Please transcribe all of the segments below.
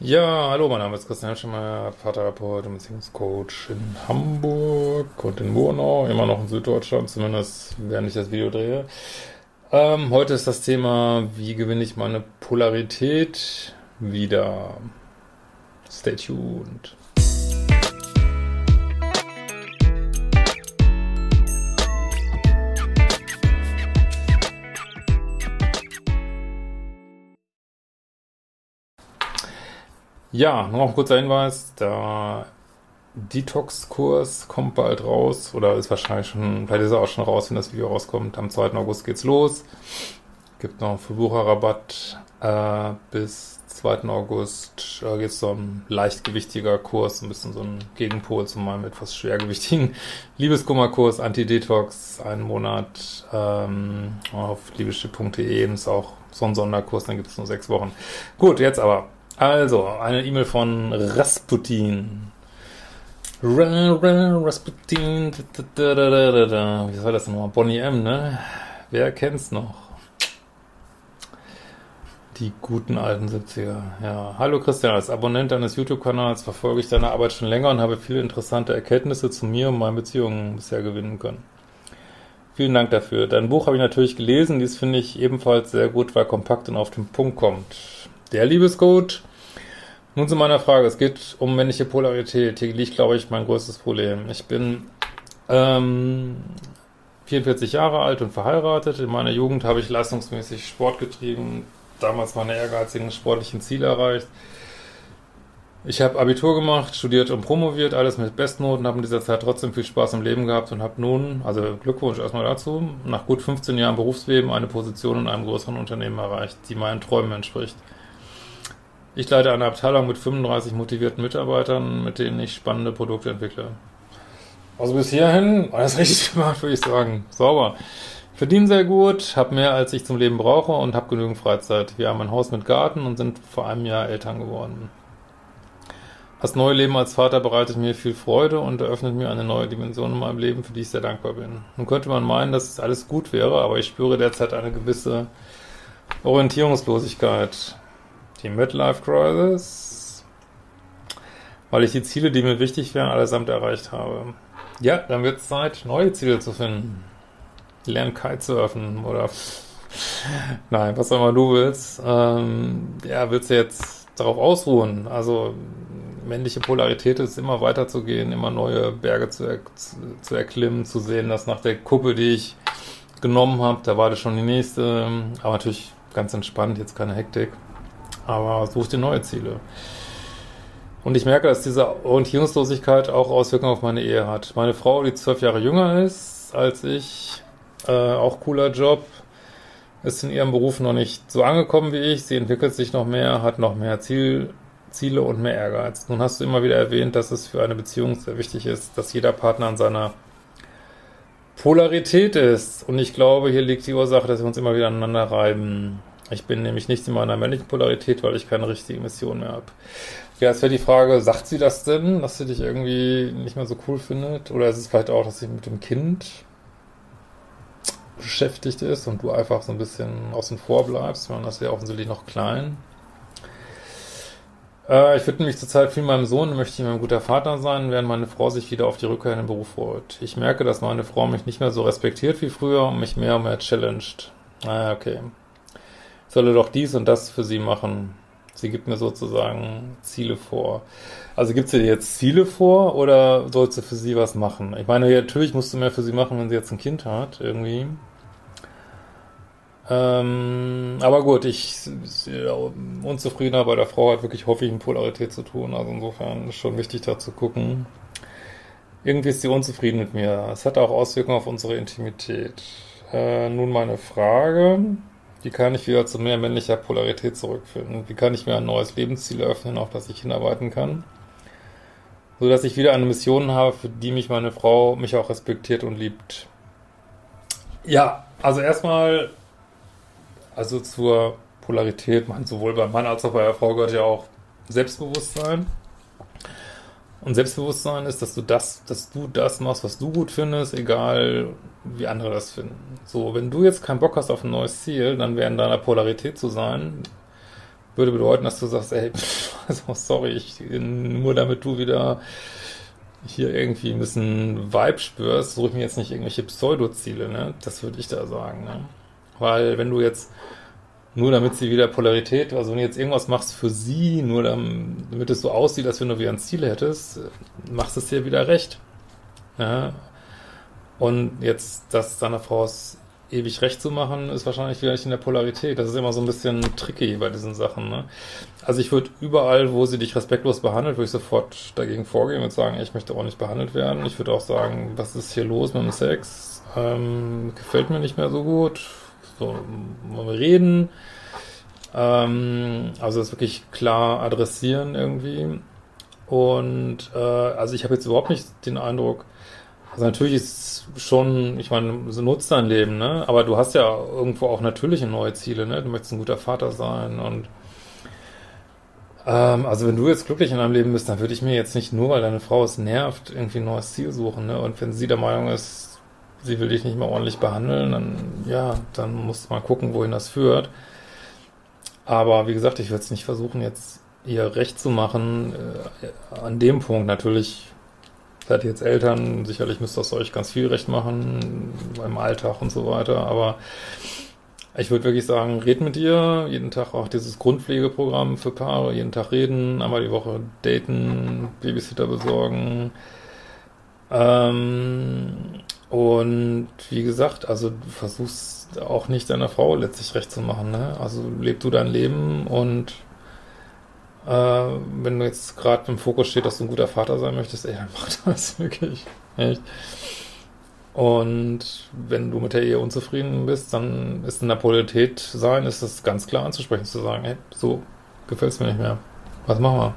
Ja, hallo, mein Name ist Christian Schemmer, Paartherapeut und Beziehungscoach in Hamburg und in Murnau, immer noch in Süddeutschland, zumindest während ich das Video drehe. Ähm, heute ist das Thema, wie gewinne ich meine Polarität wieder. Stay tuned. Ja, noch ein kurzer Hinweis. Der Detox-Kurs kommt bald raus oder ist wahrscheinlich schon, vielleicht ist er auch schon raus, wenn das Video rauskommt. Am 2. August geht's los. Gibt noch einen Verbucherrabatt äh, bis 2. August. Da geht es so ein leichtgewichtiger Kurs, ein bisschen so ein Gegenpol zu meinem etwas schwergewichtigen Liebeskummerkurs, Anti-Detox, einen Monat ähm, auf liebeschiff.de. Ist auch so ein Sonderkurs, dann gibt es nur sechs Wochen. Gut, jetzt aber also, eine E-Mail von Rasputin. Rasputin. Wie war das nochmal? Bonnie M, ne? Wer kennt's noch? Die guten alten 70er. Ja. Hallo Christian, als Abonnent deines YouTube-Kanals verfolge ich deine Arbeit schon länger und habe viele interessante Erkenntnisse zu mir und meinen Beziehungen bisher gewinnen können. Vielen Dank dafür. Dein Buch habe ich natürlich gelesen. Dies finde ich ebenfalls sehr gut, weil kompakt und auf den Punkt kommt. Der Liebescoach nun zu meiner Frage. Es geht um männliche Polarität. Hier liegt, glaube ich, mein größtes Problem. Ich bin ähm, 44 Jahre alt und verheiratet. In meiner Jugend habe ich leistungsmäßig Sport getrieben, damals meine ehrgeizigen sportlichen Ziele erreicht. Ich habe Abitur gemacht, studiert und promoviert, alles mit Bestnoten, habe in dieser Zeit trotzdem viel Spaß im Leben gehabt und habe nun, also Glückwunsch erstmal dazu, nach gut 15 Jahren Berufsleben eine Position in einem größeren Unternehmen erreicht, die meinen Träumen entspricht. Ich leite eine Abteilung mit 35 motivierten Mitarbeitern, mit denen ich spannende Produkte entwickle. Also bis hierhin alles richtig gemacht, würde ich sagen. Sauber. Verdiene sehr gut, habe mehr als ich zum Leben brauche und habe genügend Freizeit. Wir haben ein Haus mit Garten und sind vor einem Jahr Eltern geworden. Das neue Leben als Vater bereitet mir viel Freude und eröffnet mir eine neue Dimension in meinem Leben, für die ich sehr dankbar bin. Nun könnte man meinen, dass alles gut wäre, aber ich spüre derzeit eine gewisse Orientierungslosigkeit die Midlife Crisis, weil ich die Ziele, die mir wichtig wären, allesamt erreicht habe. Ja, dann wird es Zeit, neue Ziele zu finden. Lernen Kitesurfen oder nein, was auch immer du willst. Ähm, ja, willst du jetzt darauf ausruhen? Also männliche Polarität ist immer weiterzugehen, immer neue Berge zu, er zu erklimmen, zu sehen, dass nach der Kuppe, die ich genommen habe, da war das schon die nächste, aber natürlich ganz entspannt, jetzt keine Hektik aber such dir neue Ziele. Und ich merke, dass diese Orientierungslosigkeit auch Auswirkungen auf meine Ehe hat. Meine Frau, die zwölf Jahre jünger ist als ich, äh, auch cooler Job, ist in ihrem Beruf noch nicht so angekommen wie ich. Sie entwickelt sich noch mehr, hat noch mehr Ziel, Ziele und mehr Ehrgeiz. Nun hast du immer wieder erwähnt, dass es für eine Beziehung sehr wichtig ist, dass jeder Partner an seiner Polarität ist. Und ich glaube, hier liegt die Ursache, dass wir uns immer wieder aneinander reiben. Ich bin nämlich nicht in meiner männlichen Polarität, weil ich keine richtige Mission mehr habe. Ja, jetzt wäre die Frage, sagt sie das denn, dass sie dich irgendwie nicht mehr so cool findet? Oder ist es vielleicht auch, dass sie mit dem Kind beschäftigt ist und du einfach so ein bisschen außen vor bleibst, das ist ja offensichtlich noch klein. Äh, ich widme mich zurzeit viel meinem Sohn, möchte ihm ein guter Vater sein, während meine Frau sich wieder auf die Rückkehr in den Beruf freut. Ich merke, dass meine Frau mich nicht mehr so respektiert wie früher und mich mehr und mehr challenged. Ah, okay solle doch dies und das für sie machen. Sie gibt mir sozusagen Ziele vor. Also gibt sie dir jetzt Ziele vor oder sollst du für sie was machen? Ich meine, natürlich musst du mehr für sie machen, wenn sie jetzt ein Kind hat, irgendwie. Ähm, aber gut, ich ja, unzufriedener bei der Frau hat wirklich häufig mit Polarität zu tun. Also insofern ist schon wichtig da zu gucken. Irgendwie ist sie unzufrieden mit mir. Es hat auch Auswirkungen auf unsere Intimität. Äh, nun meine Frage. Wie kann ich wieder zu mehr männlicher Polarität zurückfinden? Wie kann ich mir ein neues Lebensziel eröffnen, auf das ich hinarbeiten kann? So dass ich wieder eine Mission habe, für die mich meine Frau mich auch respektiert und liebt. Ja, also erstmal, also zur Polarität, man, sowohl beim Mann als auch bei der Frau gehört ja auch Selbstbewusstsein. Und Selbstbewusstsein ist, dass du das, dass du das machst, was du gut findest, egal wie andere das finden. So, wenn du jetzt keinen Bock hast auf ein neues Ziel, dann wäre in deiner Polarität zu sein, würde bedeuten, dass du sagst, ey, also sorry, ich, nur damit du wieder hier irgendwie ein bisschen Vibe spürst, suche ich mir jetzt nicht irgendwelche Pseudo-Ziele, ne? Das würde ich da sagen, ne? Weil wenn du jetzt nur damit sie wieder Polarität, also wenn du jetzt irgendwas machst für sie, nur damit es so aussieht, als wenn du wieder ein Ziel hättest, machst es dir wieder recht. Ja. Und jetzt, das deiner Frau ist ewig recht zu machen, ist wahrscheinlich wieder nicht in der Polarität. Das ist immer so ein bisschen tricky bei diesen Sachen. Ne? Also ich würde überall, wo sie dich respektlos behandelt, würde ich sofort dagegen vorgehen und sagen, ich möchte auch nicht behandelt werden. Ich würde auch sagen, was ist hier los mit dem Sex? Ähm, gefällt mir nicht mehr so gut. Wollen wir reden? Ähm, also das wirklich klar adressieren irgendwie. Und äh, also ich habe jetzt überhaupt nicht den Eindruck, also natürlich ist schon, ich meine, so nutzt dein Leben, ne? Aber du hast ja irgendwo auch natürliche neue Ziele, ne? Du möchtest ein guter Vater sein und ähm, also wenn du jetzt glücklich in deinem Leben bist, dann würde ich mir jetzt nicht nur, weil deine Frau es nervt, irgendwie ein neues Ziel suchen, ne? Und wenn sie der Meinung ist, sie will dich nicht mehr ordentlich behandeln, dann ja, dann musst du mal gucken, wohin das führt. Aber wie gesagt, ich würde es nicht versuchen, jetzt ihr recht zu machen. Äh, an dem Punkt natürlich seid ihr jetzt Eltern, sicherlich müsst ihr euch ganz viel recht machen beim Alltag und so weiter. Aber ich würde wirklich sagen, red mit ihr, jeden Tag auch dieses Grundpflegeprogramm für Paare, jeden Tag reden, einmal die Woche daten, Babysitter besorgen. Ähm, und wie gesagt, also du versuchst auch nicht deiner Frau letztlich recht zu machen. Ne? Also leb du dein Leben und äh, wenn du jetzt gerade im Fokus steht, dass du ein guter Vater sein möchtest, ey, dann mach das wirklich. Echt. Und wenn du mit der Ehe unzufrieden bist, dann ist in der Polarität sein, ist das ganz klar anzusprechen, zu sagen, hey, so gefällt es mir nicht mehr. Was machen wir?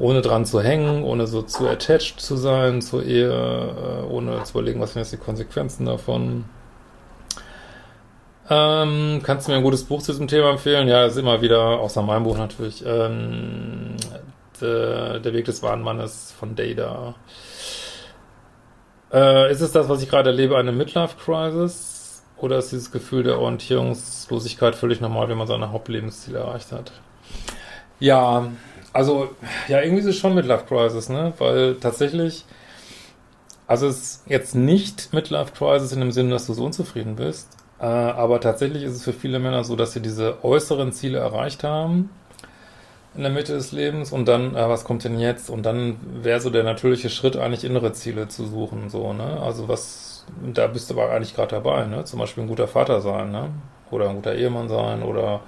Ohne dran zu hängen, ohne so zu attached zu sein zur Ehe, äh, ohne zu überlegen, was sind jetzt die Konsequenzen davon. Ähm, kannst du mir ein gutes Buch zu diesem Thema empfehlen? Ja, ist immer wieder, außer meinem Buch natürlich, ähm, de, Der Weg des wahren Mannes von Data. Äh, ist es das, was ich gerade erlebe, eine Midlife-Crisis? Oder ist dieses Gefühl der Orientierungslosigkeit völlig normal, wenn man seine Hauptlebensziele erreicht hat? Ja, also, ja, irgendwie ist es schon Midlife Crisis, ne? Weil tatsächlich, also es ist jetzt nicht Midlife Crisis in dem Sinne, dass du so unzufrieden bist, äh, aber tatsächlich ist es für viele Männer so, dass sie diese äußeren Ziele erreicht haben in der Mitte des Lebens und dann, äh, was kommt denn jetzt? Und dann wäre so der natürliche Schritt, eigentlich innere Ziele zu suchen, so, ne? Also was, da bist du aber eigentlich gerade dabei, ne? Zum Beispiel ein guter Vater sein, ne? Oder ein guter Ehemann sein oder,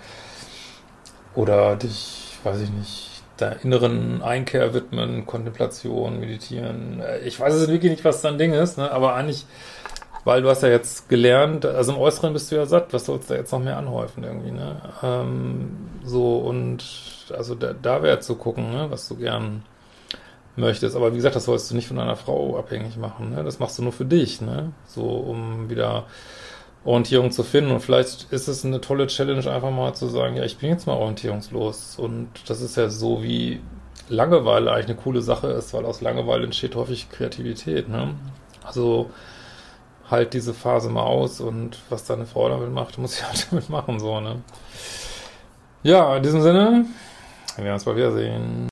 oder dich, weiß ich nicht, der inneren Einkehr widmen, Kontemplation, Meditieren. Äh, ich weiß es wirklich nicht, was dein Ding ist, ne? aber eigentlich, weil du hast ja jetzt gelernt, also im Äußeren bist du ja satt, was sollst du jetzt noch mehr anhäufen irgendwie, ne? Ähm, so und also da, da wäre zu gucken, ne? was du gern möchtest. Aber wie gesagt, das sollst du nicht von deiner Frau abhängig machen, ne? Das machst du nur für dich, ne? So, um wieder Orientierung zu finden. Und vielleicht ist es eine tolle Challenge, einfach mal zu sagen, ja, ich bin jetzt mal orientierungslos. Und das ist ja so wie Langeweile eigentlich eine coole Sache ist, weil aus Langeweile entsteht häufig Kreativität. Ne? Also halt diese Phase mal aus und was deine Frau damit macht, muss ich halt damit machen. so ne? Ja, in diesem Sinne, wir werden uns bald wiedersehen.